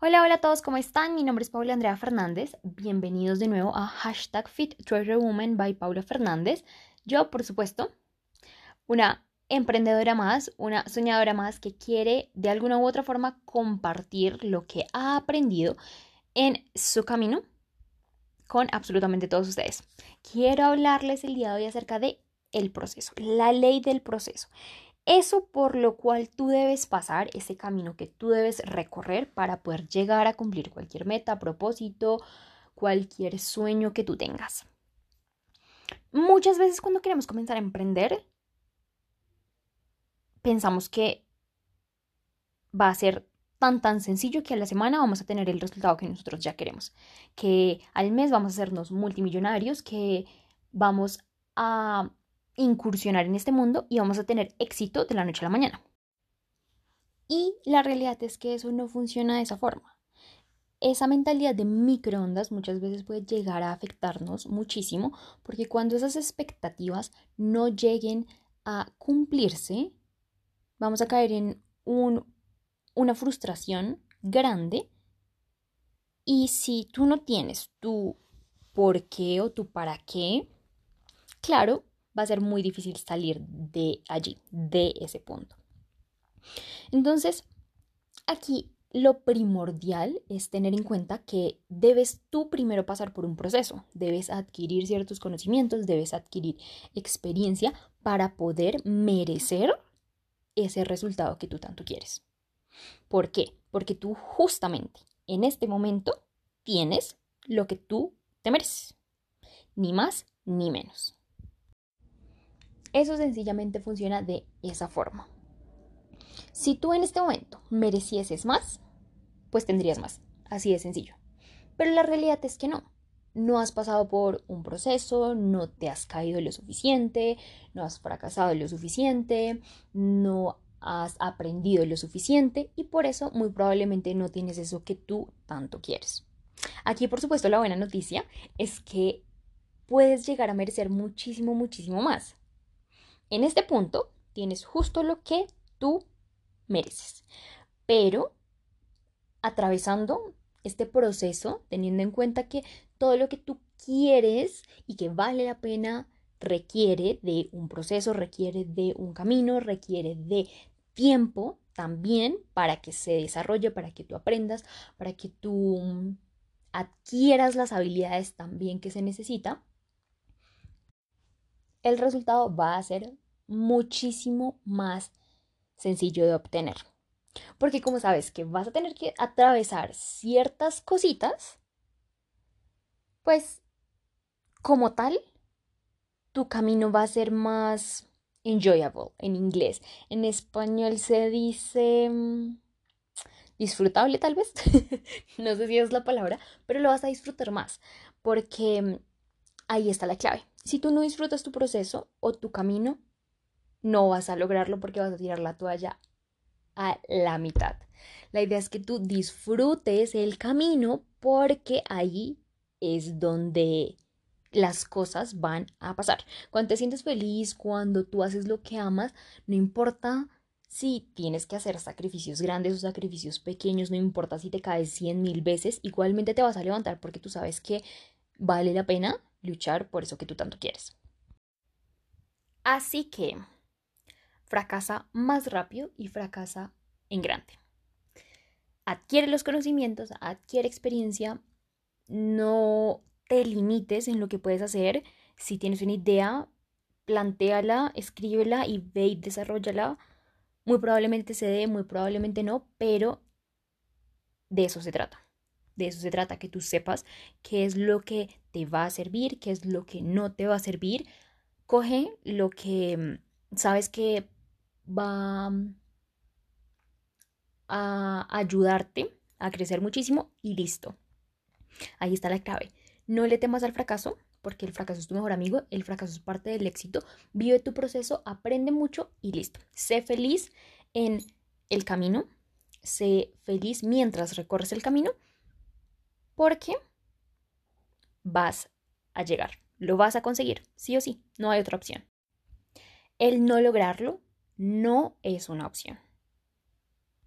Hola, hola a todos, ¿cómo están? Mi nombre es Paula Andrea Fernández. Bienvenidos de nuevo a hashtag by Paula Fernández. Yo, por supuesto, una emprendedora más, una soñadora más que quiere de alguna u otra forma compartir lo que ha aprendido en su camino con absolutamente todos ustedes. Quiero hablarles el día de hoy acerca de el proceso, la ley del proceso. Eso por lo cual tú debes pasar, ese camino que tú debes recorrer para poder llegar a cumplir cualquier meta, propósito, cualquier sueño que tú tengas. Muchas veces cuando queremos comenzar a emprender, pensamos que va a ser tan tan sencillo que a la semana vamos a tener el resultado que nosotros ya queremos, que al mes vamos a hacernos multimillonarios, que vamos a incursionar en este mundo y vamos a tener éxito de la noche a la mañana. Y la realidad es que eso no funciona de esa forma. Esa mentalidad de microondas muchas veces puede llegar a afectarnos muchísimo porque cuando esas expectativas no lleguen a cumplirse, vamos a caer en un, una frustración grande y si tú no tienes tu por qué o tu para qué, claro, va a ser muy difícil salir de allí, de ese punto. Entonces, aquí lo primordial es tener en cuenta que debes tú primero pasar por un proceso, debes adquirir ciertos conocimientos, debes adquirir experiencia para poder merecer ese resultado que tú tanto quieres. ¿Por qué? Porque tú justamente en este momento tienes lo que tú te mereces, ni más ni menos. Eso sencillamente funciona de esa forma. Si tú en este momento merecieses más, pues tendrías más. Así de sencillo. Pero la realidad es que no. No has pasado por un proceso, no te has caído lo suficiente, no has fracasado lo suficiente, no has aprendido lo suficiente y por eso muy probablemente no tienes eso que tú tanto quieres. Aquí, por supuesto, la buena noticia es que puedes llegar a merecer muchísimo, muchísimo más. En este punto tienes justo lo que tú mereces, pero atravesando este proceso, teniendo en cuenta que todo lo que tú quieres y que vale la pena requiere de un proceso, requiere de un camino, requiere de tiempo también para que se desarrolle, para que tú aprendas, para que tú adquieras las habilidades también que se necesita el resultado va a ser muchísimo más sencillo de obtener. Porque como sabes que vas a tener que atravesar ciertas cositas, pues como tal, tu camino va a ser más enjoyable en inglés. En español se dice mm, disfrutable tal vez. no sé si es la palabra, pero lo vas a disfrutar más porque mm, ahí está la clave. Si tú no disfrutas tu proceso o tu camino, no vas a lograrlo porque vas a tirar la toalla a la mitad. La idea es que tú disfrutes el camino porque ahí es donde las cosas van a pasar. Cuando te sientes feliz, cuando tú haces lo que amas, no importa si tienes que hacer sacrificios grandes o sacrificios pequeños, no importa si te caes cien mil veces, igualmente te vas a levantar porque tú sabes que vale la pena luchar por eso que tú tanto quieres. Así que fracasa más rápido y fracasa en grande. Adquiere los conocimientos, adquiere experiencia, no te limites en lo que puedes hacer. Si tienes una idea, plantéala, escríbela y ve y desarrollala. Muy probablemente se dé, muy probablemente no, pero de eso se trata de eso se trata, que tú sepas qué es lo que te va a servir, qué es lo que no te va a servir. Coge lo que mm, sabes que va mm, a ayudarte a crecer muchísimo y listo. Ahí está la clave. No le temas al fracaso, porque el fracaso es tu mejor amigo, el fracaso es parte del éxito. Vive tu proceso, aprende mucho y listo. Sé feliz en el camino, sé feliz mientras recorres el camino porque vas a llegar, lo vas a conseguir, sí o sí, no hay otra opción. El no lograrlo no es una opción.